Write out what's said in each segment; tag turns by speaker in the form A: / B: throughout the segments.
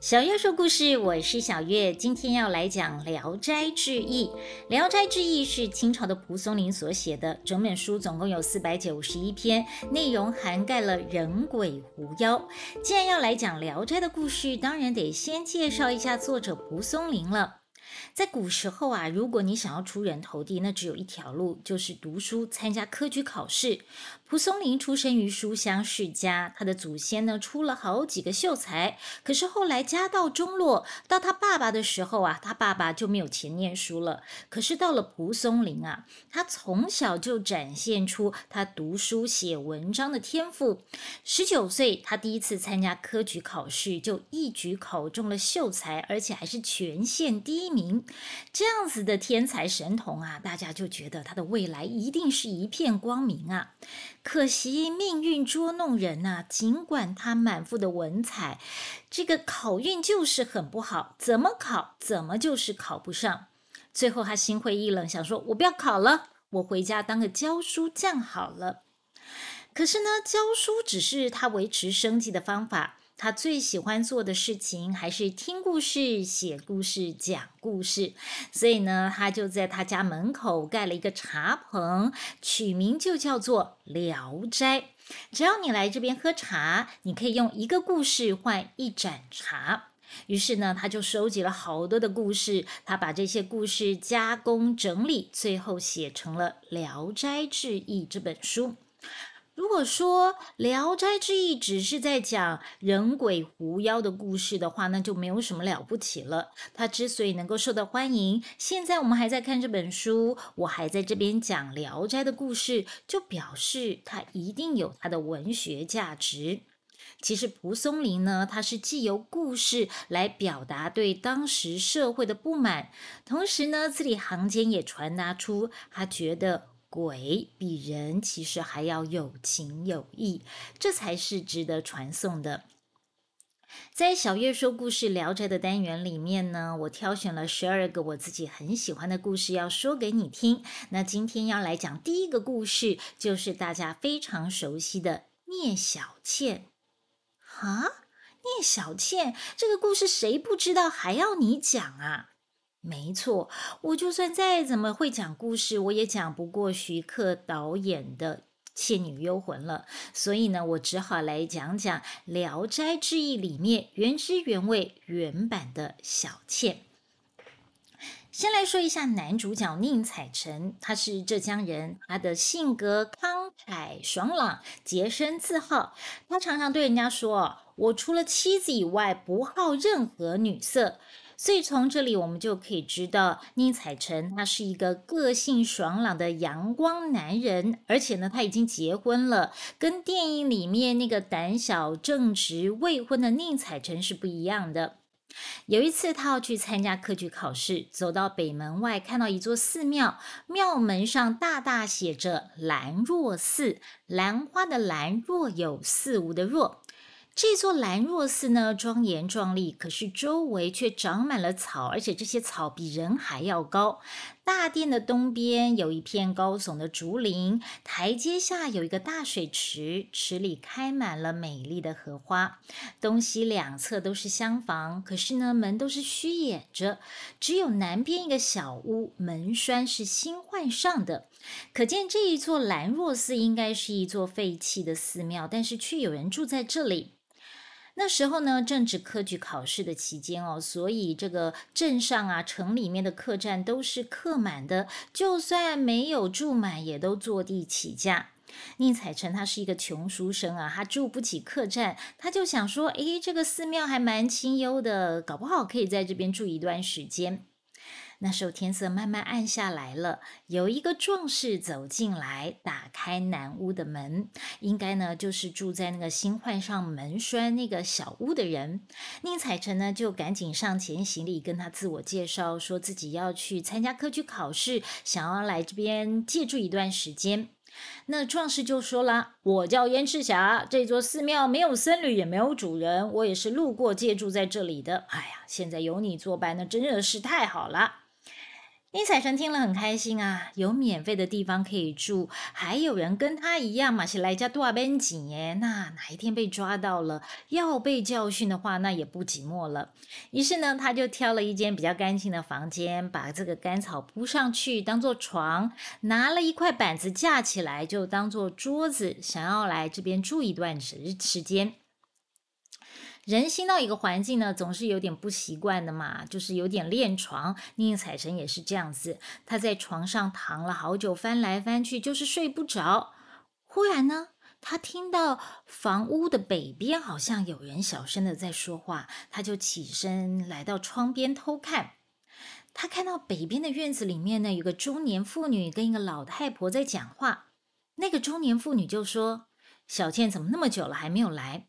A: 小月说故事，我是小月，今天要来讲《聊斋志异》。《聊斋志异》是清朝的蒲松龄所写的，整本书总共有四百九十一篇，内容涵盖了人鬼狐妖。既然要来讲《聊斋》的故事，当然得先介绍一下作者蒲松龄了。在古时候啊，如果你想要出人头地，那只有一条路，就是读书，参加科举考试。蒲松龄出生于书香世家，他的祖先呢出了好几个秀才，可是后来家道中落，到他爸爸的时候啊，他爸爸就没有钱念书了。可是到了蒲松龄啊，他从小就展现出他读书写文章的天赋。十九岁，他第一次参加科举考试，就一举考中了秀才，而且还是全县第一名。这样子的天才神童啊，大家就觉得他的未来一定是一片光明啊。可惜命运捉弄人呐！尽管他满腹的文采，这个考运就是很不好，怎么考怎么就是考不上。最后他心灰意冷，想说：“我不要考了，我回家当个教书匠好了。”可是呢，教书只是他维持生计的方法。他最喜欢做的事情还是听故事、写故事、讲故事，所以呢，他就在他家门口盖了一个茶棚，取名就叫做《聊斋》。只要你来这边喝茶，你可以用一个故事换一盏茶。于是呢，他就收集了好多的故事，他把这些故事加工整理，最后写成了《聊斋志异》这本书。如果说《聊斋志异》只是在讲人鬼狐妖的故事的话，那就没有什么了不起了。它之所以能够受到欢迎，现在我们还在看这本书，我还在这边讲《聊斋》的故事，就表示它一定有它的文学价值。其实蒲松龄呢，他是既由故事来表达对当时社会的不满，同时呢，字里行间也传达出他觉得。鬼比人其实还要有情有义，这才是值得传颂的。在小月说故事聊斋的单元里面呢，我挑选了十二个我自己很喜欢的故事要说给你听。那今天要来讲第一个故事，就是大家非常熟悉的聂小倩。啊，聂小倩这个故事谁不知道，还要你讲啊？没错，我就算再怎么会讲故事，我也讲不过徐克导演的《倩女幽魂》了。所以呢，我只好来讲讲《聊斋志异》里面原汁原味原版的小倩。先来说一下男主角宁采臣，他是浙江人，他的性格慷慨爽朗，洁身自好。他常常对人家说：“我除了妻子以外，不好任何女色。”所以从这里我们就可以知道，宁采臣他是一个个性爽朗的阳光男人，而且呢，他已经结婚了，跟电影里面那个胆小正直未婚的宁采臣是不一样的。有一次，他要去参加科举考试，走到北门外，看到一座寺庙，庙门上大大写着“兰若寺”，兰花的兰，若有似无的若。这座兰若寺呢，庄严壮丽，可是周围却长满了草，而且这些草比人还要高。大殿的东边有一片高耸的竹林，台阶下有一个大水池，池里开满了美丽的荷花。东西两侧都是厢房，可是呢，门都是虚掩着，只有南边一个小屋，门栓是新换上的。可见这一座兰若寺应该是一座废弃的寺庙，但是却有人住在这里。那时候呢，正值科举考试的期间哦，所以这个镇上啊、城里面的客栈都是客满的，就算没有住满，也都坐地起价。宁采臣他是一个穷书生啊，他住不起客栈，他就想说，诶，这个寺庙还蛮清幽的，搞不好可以在这边住一段时间。那时候天色慢慢暗下来了，有一个壮士走进来，打开南屋的门，应该呢就是住在那个新换上门栓那个小屋的人。宁采臣呢就赶紧上前行礼，跟他自我介绍，说自己要去参加科举考试，想要来这边借住一段时间。那壮士就说了：“我叫燕赤霞，这座寺庙没有僧侣，也没有主人，我也是路过借住在这里的。哎呀，现在有你作伴，那真的是太好了。”宁采臣听了很开心啊，有免费的地方可以住，还有人跟他一样嘛，是来家多少边景耶。那哪一天被抓到了，要被教训的话，那也不寂寞了。于是呢，他就挑了一间比较干净的房间，把这个干草铺上去当做床，拿了一块板子架起来，就当做桌子，想要来这边住一段时时间。人新到一个环境呢，总是有点不习惯的嘛，就是有点恋床。宁采臣也是这样子，他在床上躺了好久，翻来翻去，就是睡不着。忽然呢，他听到房屋的北边好像有人小声的在说话，他就起身来到窗边偷看。他看到北边的院子里面呢，有个中年妇女跟一个老太婆在讲话。那个中年妇女就说：“小倩怎么那么久了还没有来？”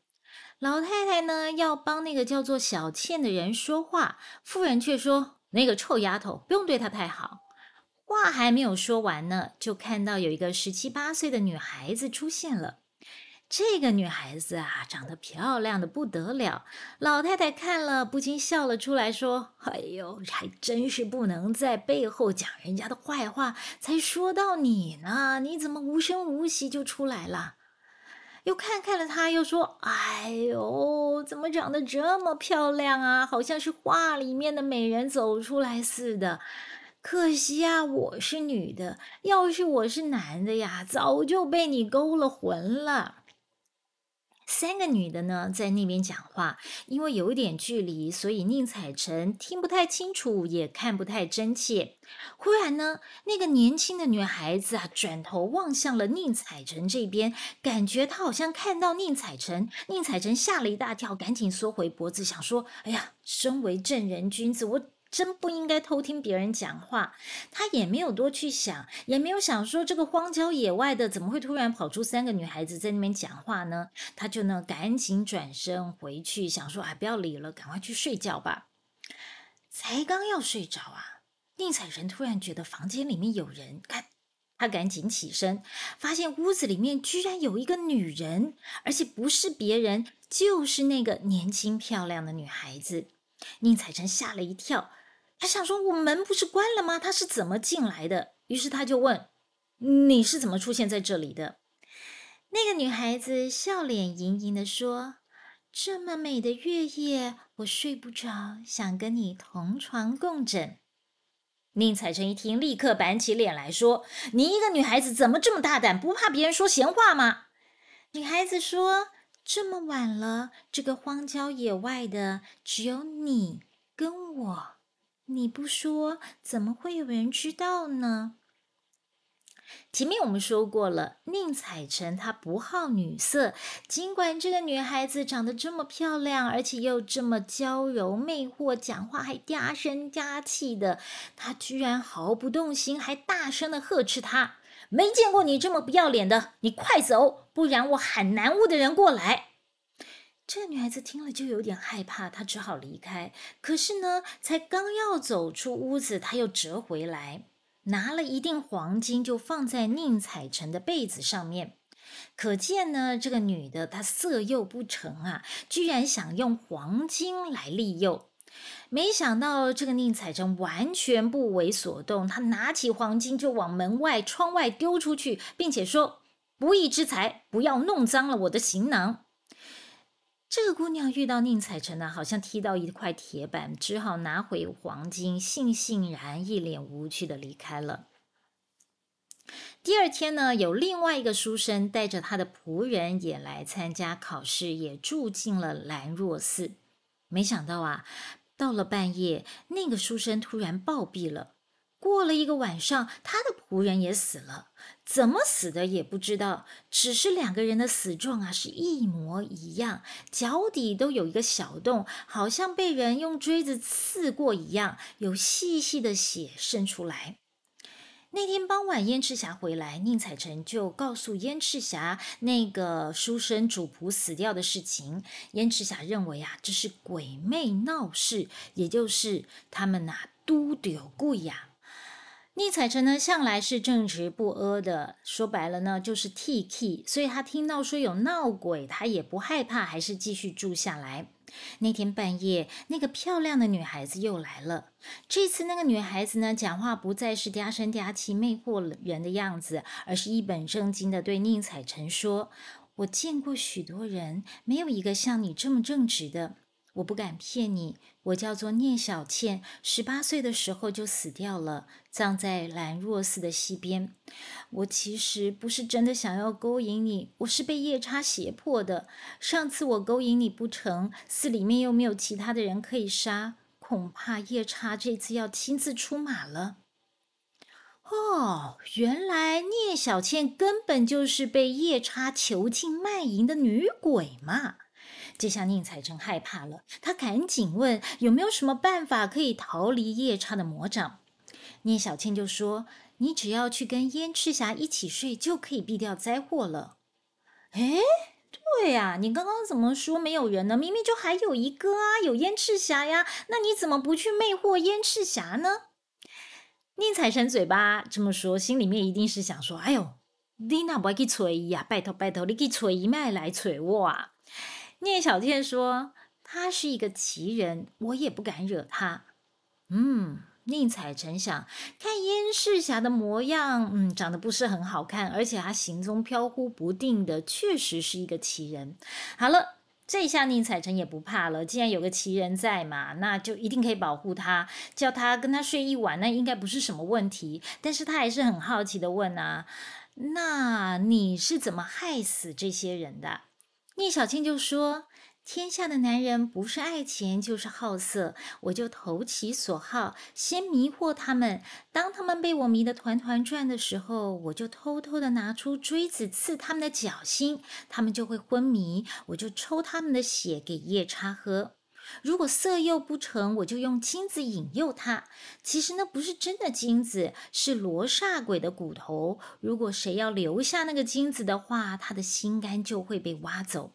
A: 老太太呢，要帮那个叫做小倩的人说话，妇人却说：“那个臭丫头，不用对她太好。”话还没有说完呢，就看到有一个十七八岁的女孩子出现了。这个女孩子啊，长得漂亮的不得了。老太太看了，不禁笑了出来，说：“哎呦，还真是不能在背后讲人家的坏话。才说到你呢，你怎么无声无息就出来了？”又看看了他，又说：“哎呦，怎么长得这么漂亮啊？好像是画里面的美人走出来似的。可惜啊，我是女的，要是我是男的呀，早就被你勾了魂了。”三个女的呢，在那边讲话，因为有一点距离，所以宁采臣听不太清楚，也看不太真切。忽然呢，那个年轻的女孩子啊，转头望向了宁采臣这边，感觉她好像看到宁采臣。宁采臣吓了一大跳，赶紧缩回脖子，想说：“哎呀，身为正人君子，我……”真不应该偷听别人讲话，他也没有多去想，也没有想说这个荒郊野外的怎么会突然跑出三个女孩子在那边讲话呢？他就呢赶紧转身回去，想说哎不要理了，赶快去睡觉吧。才刚要睡着啊，宁采臣突然觉得房间里面有人，看他赶紧起身，发现屋子里面居然有一个女人，而且不是别人，就是那个年轻漂亮的女孩子。宁采臣吓了一跳。他想说：“我门不是关了吗？他是怎么进来的？”于是他就问：“你是怎么出现在这里的？”那个女孩子笑脸盈盈的说：“这么美的月夜，我睡不着，想跟你同床共枕。”宁采臣一听，立刻板起脸来说：“你一个女孩子怎么这么大胆？不怕别人说闲话吗？”女孩子说：“这么晚了，这个荒郊野外的，只有你跟我。”你不说，怎么会有人知道呢？前面我们说过了，宁采臣他不好女色，尽管这个女孩子长得这么漂亮，而且又这么娇柔魅惑，讲话还嗲声嗲气的，他居然毫不动心，还大声的呵斥她：“没见过你这么不要脸的，你快走，不然我喊南屋的人过来。”这个女孩子听了就有点害怕，她只好离开。可是呢，才刚要走出屋子，她又折回来，拿了一锭黄金，就放在宁采臣的被子上面。可见呢，这个女的她色诱不成啊，居然想用黄金来利诱。没想到这个宁采臣完全不为所动，他拿起黄金就往门外、窗外丢出去，并且说：“不义之财，不要弄脏了我的行囊。”这个姑娘遇到宁采臣呢，好像踢到一块铁板，只好拿回黄金，悻悻然、一脸无趣的离开了。第二天呢，有另外一个书生带着他的仆人也来参加考试，也住进了兰若寺。没想到啊，到了半夜，那个书生突然暴毙了。过了一个晚上，他的仆人也死了，怎么死的也不知道，只是两个人的死状啊是一模一样，脚底都有一个小洞，好像被人用锥子刺过一样，有细细的血渗出来。那天傍晚，燕赤霞回来，宁采臣就告诉燕赤霞那个书生主仆死掉的事情。燕赤霞认为啊，这是鬼魅闹事，也就是他们呐都丢鬼呀。宁采臣呢，向来是正直不阿的，说白了呢，就是 T K，所以他听到说有闹鬼，他也不害怕，还是继续住下来。那天半夜，那个漂亮的女孩子又来了。这次那个女孩子呢，讲话不再是嗲声嗲气、魅惑人的样子，而是一本正经的对宁采臣说：“我见过许多人，没有一个像你这么正直的。”我不敢骗你，我叫做聂小倩，十八岁的时候就死掉了，葬在兰若寺的西边。我其实不是真的想要勾引你，我是被夜叉胁迫的。上次我勾引你不成，寺里面又没有其他的人可以杀，恐怕夜叉这次要亲自出马了。哦，原来聂小倩根本就是被夜叉囚禁卖淫的女鬼嘛！这下宁采臣害怕了，他赶紧问有没有什么办法可以逃离夜叉的魔掌。聂小倩就说：“你只要去跟燕赤霞一起睡，就可以避掉灾祸了。”哎，对呀，你刚刚怎么说没有人呢？明明就还有一个啊，有燕赤霞呀。那你怎么不去魅惑燕赤霞呢？宁采臣嘴巴这么说，心里面一定是想说：“哎呦，你那不要去催伊呀？拜托拜托，你去催伊麦来催我啊！”聂小倩说：“他是一个奇人，我也不敢惹他。”嗯，宁采臣想看燕赤霞的模样，嗯，长得不是很好看，而且他行踪飘忽不定的，确实是一个奇人。好了，这下宁采臣也不怕了，既然有个奇人在嘛，那就一定可以保护他，叫他跟他睡一晚，那应该不是什么问题。但是他还是很好奇的问啊：“那你是怎么害死这些人的？”聂小倩就说：“天下的男人不是爱钱就是好色，我就投其所好，先迷惑他们。当他们被我迷得团团转的时候，我就偷偷的拿出锥子刺他们的脚心，他们就会昏迷。我就抽他们的血给夜叉喝。如果色诱不成，我就用金子引诱他。其实那不是真的金子，是罗刹鬼的骨头。如果谁要留下那个金子的话，他的心肝就会被挖走。”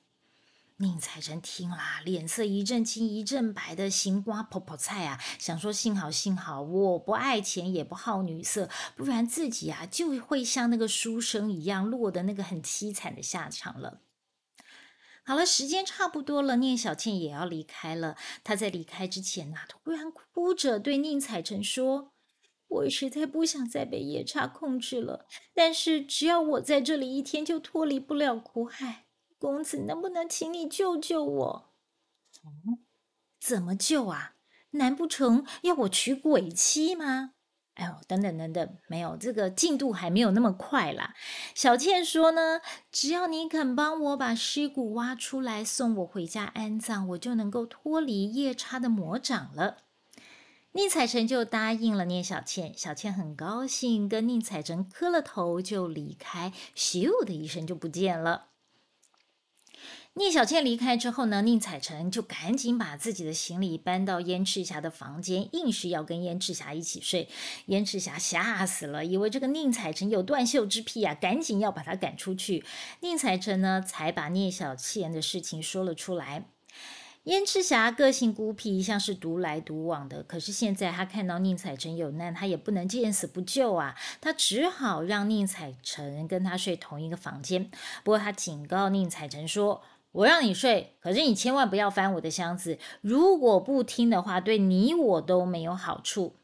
A: 宁采臣听了，脸色一阵青一阵白的，心瓜泡泡菜啊！想说幸好幸好，我不爱钱，也不好女色，不然自己啊就会像那个书生一样，落得那个很凄惨的下场了。好了，时间差不多了，聂小倩也要离开了。她在离开之前呐，突然哭着对宁采臣说：“我实在不想再被夜叉控制了，但是只要我在这里一天，就脱离不了苦海。”公子，能不能请你救救我？怎么救啊？难不成要我娶鬼妻吗？哎呦，等等等等，没有这个进度还没有那么快啦。小倩说呢，只要你肯帮我把尸骨挖出来，送我回家安葬，我就能够脱离夜叉的魔掌了。宁采臣就答应了聂小倩，小倩很高兴，跟宁采臣磕了头就离开，咻的一声就不见了。聂小倩离开之后呢，宁采臣就赶紧把自己的行李搬到燕赤霞的房间，硬是要跟燕赤霞一起睡。燕赤霞吓死了，以为这个宁采臣有断袖之癖啊，赶紧要把他赶出去。宁采臣呢，才把聂小倩的事情说了出来。燕赤霞个性孤僻，像是独来独往的。可是现在他看到宁采臣有难，他也不能见死不救啊，他只好让宁采臣跟他睡同一个房间。不过他警告宁采臣说。我让你睡，可是你千万不要翻我的箱子。如果不听的话，对你我都没有好处。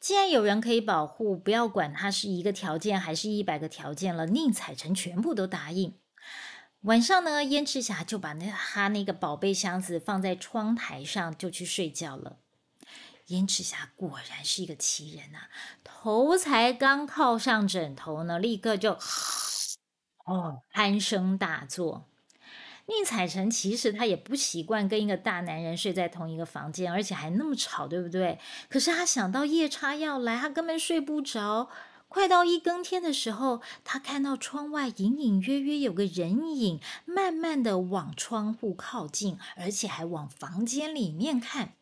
A: 既然有人可以保护，不要管他是一个条件还是一百个条件了，宁采臣全部都答应。晚上呢，燕赤霞就把那他那个宝贝箱子放在窗台上，就去睡觉了。燕赤霞果然是一个奇人啊，头才刚靠上枕头呢，立刻就哦鼾声大作。宁采臣其实他也不习惯跟一个大男人睡在同一个房间，而且还那么吵，对不对？可是他想到夜叉要来，他根本睡不着。快到一更天的时候，他看到窗外隐隐约约有个人影，慢慢的往窗户靠近，而且还往房间里面看。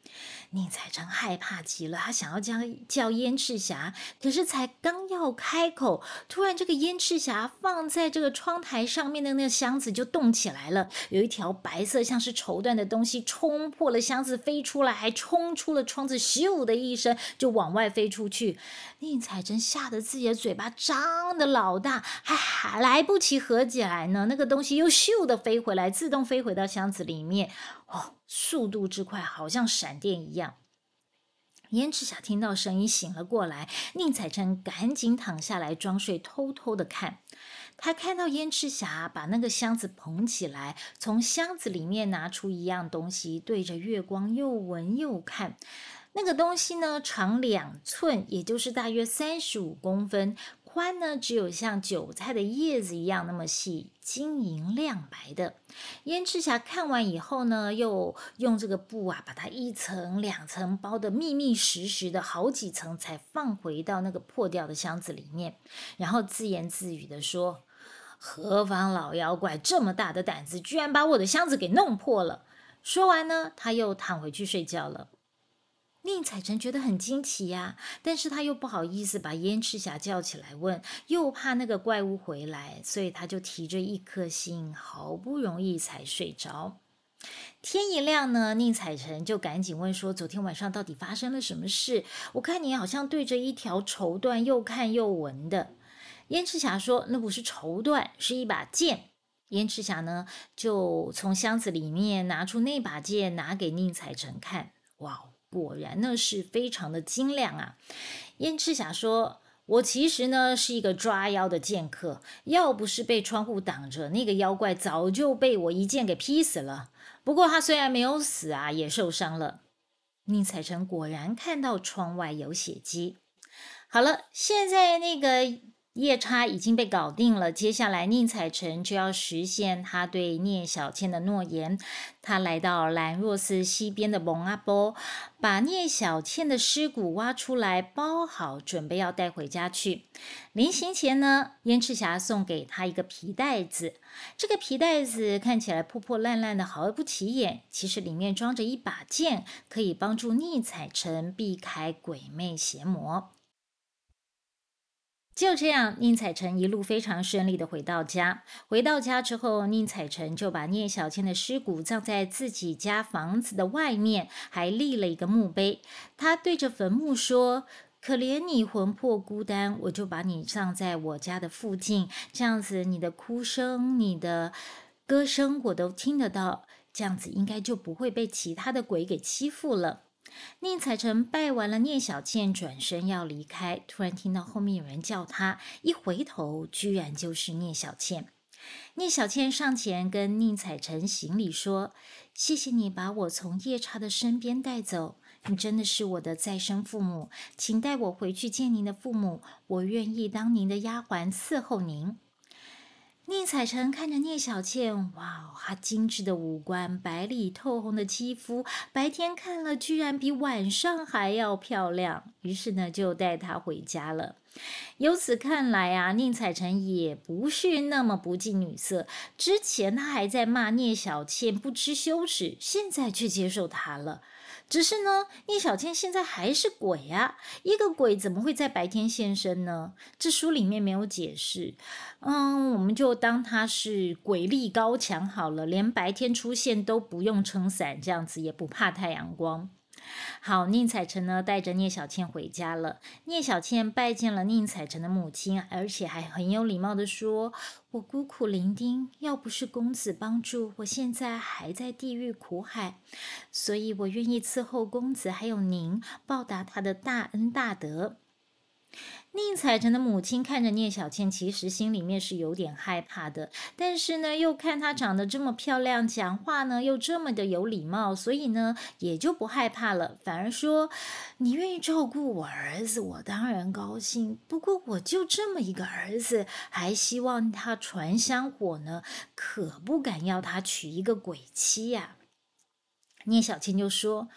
A: 宁采臣害怕极了，他想要叫叫燕赤霞，可是才刚要开口，突然这个燕赤霞放在这个窗台上面的那个箱子就动起来了，有一条白色像是绸缎的东西冲破了箱子飞出来，还冲出了窗子，咻的一声就往外飞出去。宁采臣吓得自己的嘴巴张的老大，还还来不及合起来呢，那个东西又咻的飞回来，自动飞回到箱子里面。哦，速度之快，好像闪电一样。燕赤霞听到声音醒了过来，宁采臣赶紧躺下来装睡，偷偷的看。他看到燕赤霞把那个箱子捧起来，从箱子里面拿出一样东西，对着月光又闻又看。那个东西呢，长两寸，也就是大约三十五公分。宽呢，只有像韭菜的叶子一样那么细，晶莹亮白的。燕赤霞看完以后呢，又用这个布啊，把它一层两层包的密密实实的，好几层才放回到那个破掉的箱子里面，然后自言自语的说：“何方老妖怪，这么大的胆子，居然把我的箱子给弄破了！”说完呢，他又躺回去睡觉了。宁采臣觉得很惊奇呀，但是他又不好意思把燕赤霞叫起来问，又怕那个怪物回来，所以他就提着一颗心，好不容易才睡着。天一亮呢，宁采臣就赶紧问说：“昨天晚上到底发生了什么事？我看你好像对着一条绸缎又看又闻的。”燕赤霞说：“那不是绸缎，是一把剑。”燕赤霞呢，就从箱子里面拿出那把剑，拿给宁采臣看。哇！果然呢是非常的精亮啊！燕赤霞说：“我其实呢是一个抓妖的剑客，要不是被窗户挡着，那个妖怪早就被我一剑给劈死了。不过他虽然没有死啊，也受伤了。”宁采臣果然看到窗外有血迹。好了，现在那个。夜叉已经被搞定了，接下来宁采臣就要实现他对聂小倩的诺言。他来到兰若寺西边的蒙阿波，把聂小倩的尸骨挖出来，包好，准备要带回家去。临行前呢，燕赤霞送给他一个皮袋子，这个皮袋子看起来破破烂烂的，毫不起眼，其实里面装着一把剑，可以帮助宁采臣避开鬼魅邪魔。就这样，宁采臣一路非常顺利的回到家。回到家之后，宁采臣就把聂小倩的尸骨葬在自己家房子的外面，还立了一个墓碑。他对着坟墓说：“可怜你魂魄孤单，我就把你葬在我家的附近，这样子你的哭声、你的歌声我都听得到，这样子应该就不会被其他的鬼给欺负了。”宁采臣拜完了聂小倩，转身要离开，突然听到后面有人叫他，一回头，居然就是聂小倩。聂小倩上前跟宁采臣行礼说：“谢谢你把我从夜叉的身边带走，你真的是我的再生父母，请带我回去见您的父母，我愿意当您的丫鬟伺候您。”宁采臣看着聂小倩，哇，她精致的五官，白里透红的肌肤，白天看了居然比晚上还要漂亮。于是呢，就带她回家了。由此看来啊，宁采臣也不是那么不近女色。之前他还在骂聂小倩不知羞耻，现在却接受她了。只是呢，聂小倩现在还是鬼呀！一个鬼怎么会在白天现身呢？这书里面没有解释。嗯，我们就当他是鬼力高强好了，连白天出现都不用撑伞，这样子也不怕太阳光。好，宁采臣呢带着聂小倩回家了。聂小倩拜见了宁采臣的母亲，而且还很有礼貌的说：“我孤苦伶仃，要不是公子帮助，我现在还在地狱苦海，所以我愿意伺候公子还有您，报答他的大恩大德。”宁采臣的母亲看着聂小倩，其实心里面是有点害怕的，但是呢，又看她长得这么漂亮，讲话呢又这么的有礼貌，所以呢也就不害怕了，反而说：“你愿意照顾我儿子，我当然高兴。不过我就这么一个儿子，还希望他传香火呢，可不敢要他娶一个鬼妻呀。”聂小倩就说。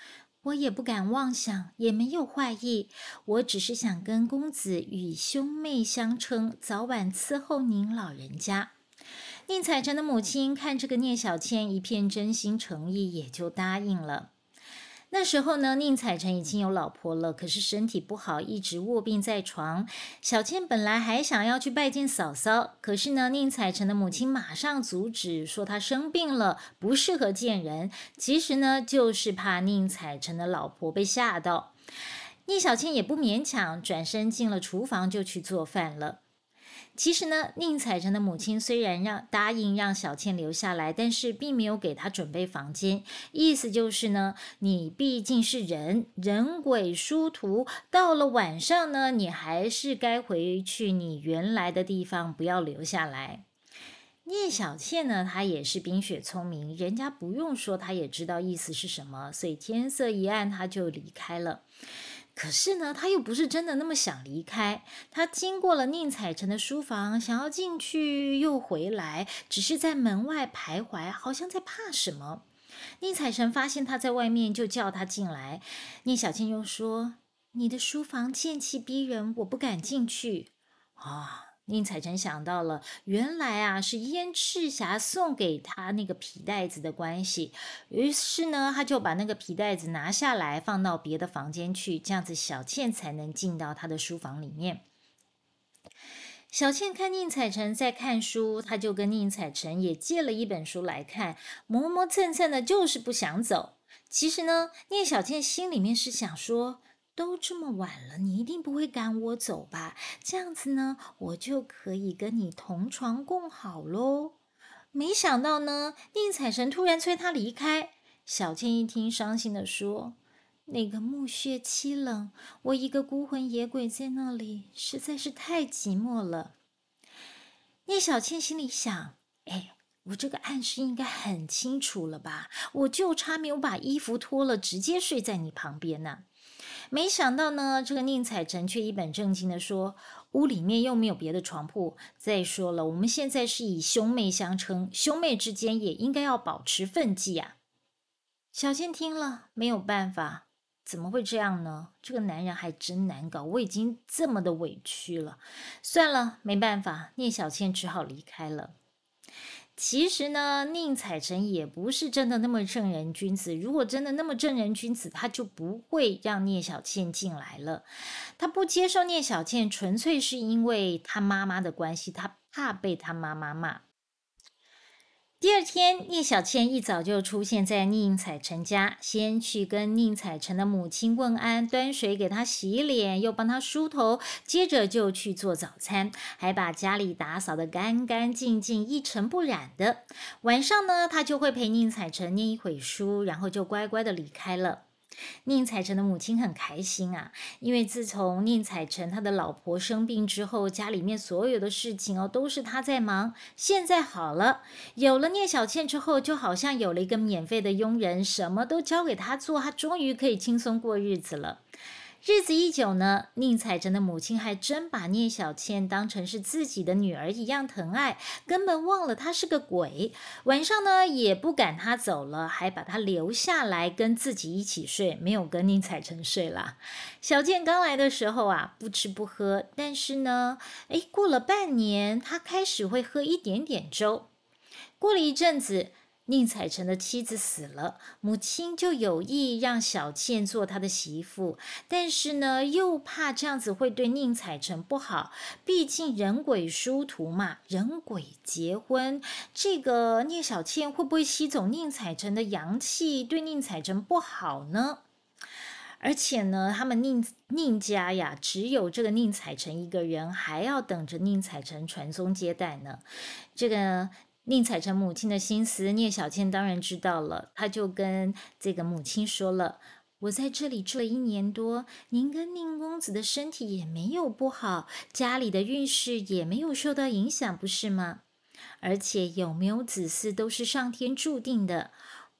A: 我也不敢妄想，也没有坏意。我只是想跟公子与兄妹相称，早晚伺候您老人家。宁采臣的母亲看这个聂小倩一片真心诚意，也就答应了。那时候呢，宁采臣已经有老婆了，可是身体不好，一直卧病在床。小倩本来还想要去拜见嫂嫂，可是呢，宁采臣的母亲马上阻止，说她生病了，不适合见人。其实呢，就是怕宁采臣的老婆被吓到。宁小倩也不勉强，转身进了厨房就去做饭了。其实呢，宁采臣的母亲虽然让答应让小倩留下来，但是并没有给她准备房间。意思就是呢，你毕竟是人，人鬼殊途，到了晚上呢，你还是该回去你原来的地方，不要留下来。聂小倩呢，她也是冰雪聪明，人家不用说，她也知道意思是什么，所以天色一暗，她就离开了。可是呢，他又不是真的那么想离开。他经过了宁采臣的书房，想要进去又回来，只是在门外徘徊，好像在怕什么。宁采臣发现他在外面，就叫他进来。聂小倩又说：“你的书房剑气逼人，我不敢进去。”啊。宁采臣想到了，原来啊是燕赤霞送给他那个皮袋子的关系，于是呢，他就把那个皮袋子拿下来，放到别的房间去，这样子小倩才能进到他的书房里面。小倩看宁采臣在看书，他就跟宁采臣也借了一本书来看，磨磨蹭蹭的，就是不想走。其实呢，聂小倩心里面是想说。都这么晚了，你一定不会赶我走吧？这样子呢，我就可以跟你同床共好喽。没想到呢，宁采臣突然催他离开。小倩一听，伤心的说：“那个墓穴凄冷，我一个孤魂野鬼在那里，实在是太寂寞了。”聂小倩心里想：“哎，我这个暗示应该很清楚了吧？我就差没有把衣服脱了，直接睡在你旁边呢。”没想到呢，这个宁采臣却一本正经的说：“屋里面又没有别的床铺。再说了，我们现在是以兄妹相称，兄妹之间也应该要保持分际啊。”小倩听了没有办法，怎么会这样呢？这个男人还真难搞，我已经这么的委屈了。算了，没办法，聂小倩只好离开了。其实呢，宁采臣也不是真的那么正人君子。如果真的那么正人君子，他就不会让聂小倩进来了。他不接受聂小倩，纯粹是因为他妈妈的关系，他怕被他妈妈骂。第二天，聂小倩一早就出现在宁采臣家，先去跟宁采臣的母亲问安，端水给他洗脸，又帮他梳头，接着就去做早餐，还把家里打扫得干干净净、一尘不染的。晚上呢，他就会陪宁采臣念一会书，然后就乖乖的离开了。宁采臣的母亲很开心啊，因为自从宁采臣他的老婆生病之后，家里面所有的事情哦都是他在忙。现在好了，有了聂小倩之后，就好像有了一个免费的佣人，什么都交给他做，他终于可以轻松过日子了。日子一久呢，宁采臣的母亲还真把聂小倩当成是自己的女儿一样疼爱，根本忘了她是个鬼。晚上呢，也不赶她走了，还把她留下来跟自己一起睡，没有跟宁采臣睡了。小倩刚来的时候啊，不吃不喝，但是呢，哎，过了半年，她开始会喝一点点粥。过了一阵子。宁采臣的妻子死了，母亲就有意让小倩做他的媳妇，但是呢，又怕这样子会对宁采臣不好，毕竟人鬼殊途嘛，人鬼结婚，这个聂小倩会不会吸走宁采臣的阳气，对宁采臣不好呢？而且呢，他们宁宁家呀，只有这个宁采臣一个人，还要等着宁采臣传宗接代呢，这个。宁采臣母亲的心思，聂小倩当然知道了。她就跟这个母亲说了：“我在这里住了一年多，您跟宁公子的身体也没有不好，家里的运势也没有受到影响，不是吗？而且有没有子嗣都是上天注定的。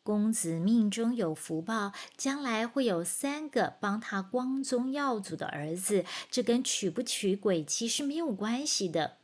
A: 公子命中有福报，将来会有三个帮他光宗耀祖的儿子，这跟娶不娶鬼妻是没有关系的。”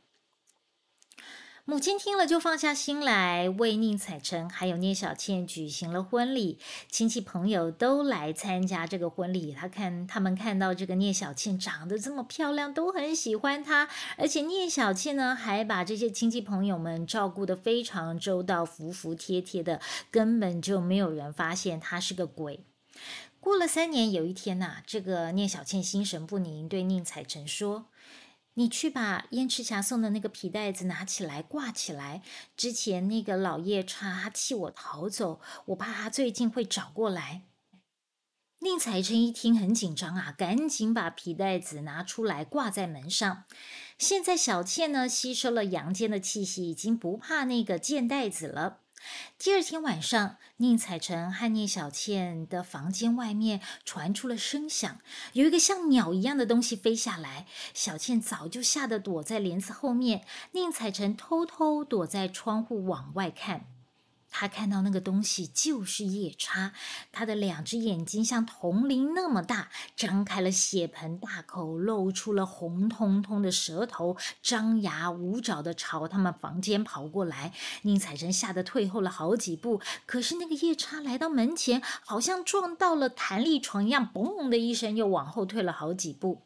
A: 母亲听了就放下心来，为宁采臣还有聂小倩举行了婚礼，亲戚朋友都来参加这个婚礼。他看他们看到这个聂小倩长得这么漂亮，都很喜欢她，而且聂小倩呢还把这些亲戚朋友们照顾得非常周到，服服帖帖的，根本就没有人发现她是个鬼。过了三年，有一天呐，这个聂小倩心神不宁，对宁采臣说。你去把燕赤霞送的那个皮袋子拿起来挂起来。之前那个老夜叉他气我逃走，我怕他最近会找过来。宁采臣一听很紧张啊，赶紧把皮袋子拿出来挂在门上。现在小倩呢吸收了阳间的气息，已经不怕那个贱袋子了。第二天晚上，宁采臣和聂小倩的房间外面传出了声响，有一个像鸟一样的东西飞下来。小倩早就吓得躲在帘子后面，宁采臣偷偷躲在窗户往外看。他看到那个东西就是夜叉，他的两只眼睛像铜铃那么大，张开了血盆大口，露出了红彤彤的舌头，张牙舞爪的朝他们房间跑过来。宁采臣吓得退后了好几步，可是那个夜叉来到门前，好像撞到了弹力床一样，嘣的一声又往后退了好几步。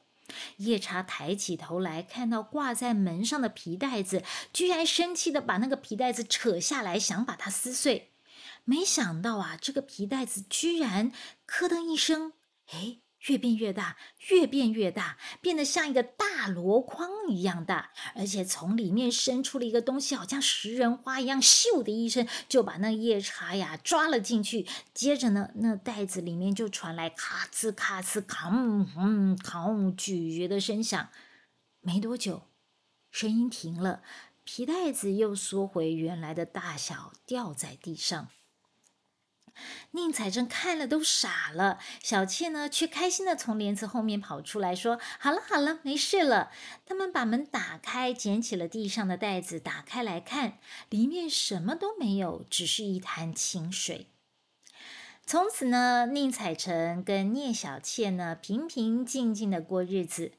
A: 夜叉抬起头来，看到挂在门上的皮带子，居然生气的把那个皮带子扯下来，想把它撕碎。没想到啊，这个皮带子居然咯噔一声，哎。越变越大，越变越大，变得像一个大箩筐一样大，而且从里面伸出了一个东西，好像食人花一样，咻的一声就把那夜叉呀抓了进去。接着呢，那袋子里面就传来咔哧咔哧、吭吭吭咀嚼的声响。没多久，声音停了，皮袋子又缩回原来的大小，掉在地上。宁采臣看了都傻了，小倩呢却开心的从帘子后面跑出来说：“好了好了，没事了。”他们把门打开，捡起了地上的袋子，打开来看，里面什么都没有，只是一滩清水。从此呢，宁采臣跟聂小倩呢平平静静的过日子。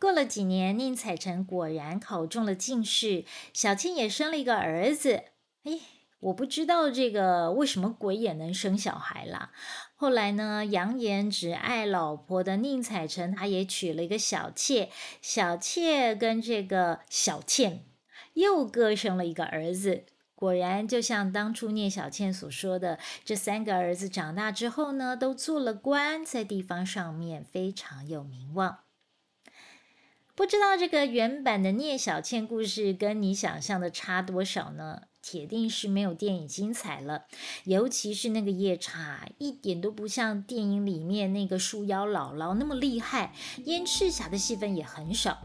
A: 过了几年，宁采臣果然考中了进士，小倩也生了一个儿子。哎。我不知道这个为什么鬼也能生小孩啦。后来呢，扬言只爱老婆的宁采臣，他也娶了一个小妾。小妾跟这个小倩又各生了一个儿子。果然，就像当初聂小倩所说的，这三个儿子长大之后呢，都做了官，在地方上面非常有名望。不知道这个原版的聂小倩故事跟你想象的差多少呢？铁定是没有电影精彩了，尤其是那个夜叉，一点都不像电影里面那个树妖姥姥那么厉害。燕赤霞的戏份也很少。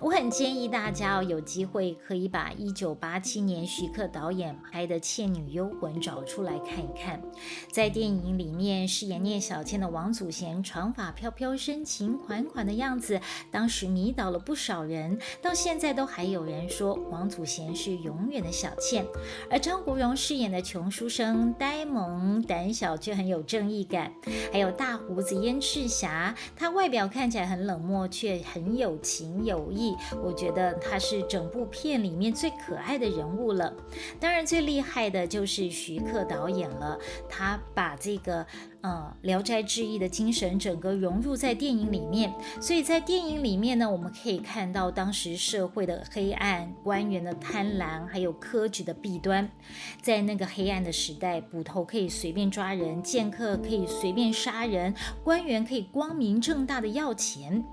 A: 我很建议大家哦，有机会可以把一九八七年徐克导演拍的《倩女幽魂》找出来看一看。在电影里面饰演聂小倩的王祖贤，长发飘飘、深情款款的样子，当时迷倒了不少人。到现在都还有人说王祖贤是永远的小倩。而张国荣饰演的穷书生，呆萌胆小却很有正义感。还有大胡子燕赤霞，他外表看起来很冷漠，却很有情有友谊。我觉得他是整部片里面最可爱的人物了。当然，最厉害的就是徐克导演了，他把这个。呃，《聊斋志异》的精神整个融入在电影里面，所以在电影里面呢，我们可以看到当时社会的黑暗、官员的贪婪，还有科举的弊端。在那个黑暗的时代，捕头可以随便抓人，剑客可以随便杀人，官员可以光明正大的要钱，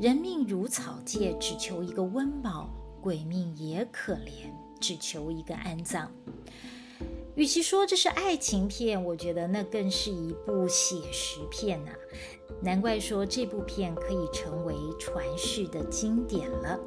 A: 人命如草芥，只求一个温饱；鬼命也可怜，只求一个安葬。与其说这是爱情片，我觉得那更是一部写实片呐。难怪说这部片可以成为传世的经典了。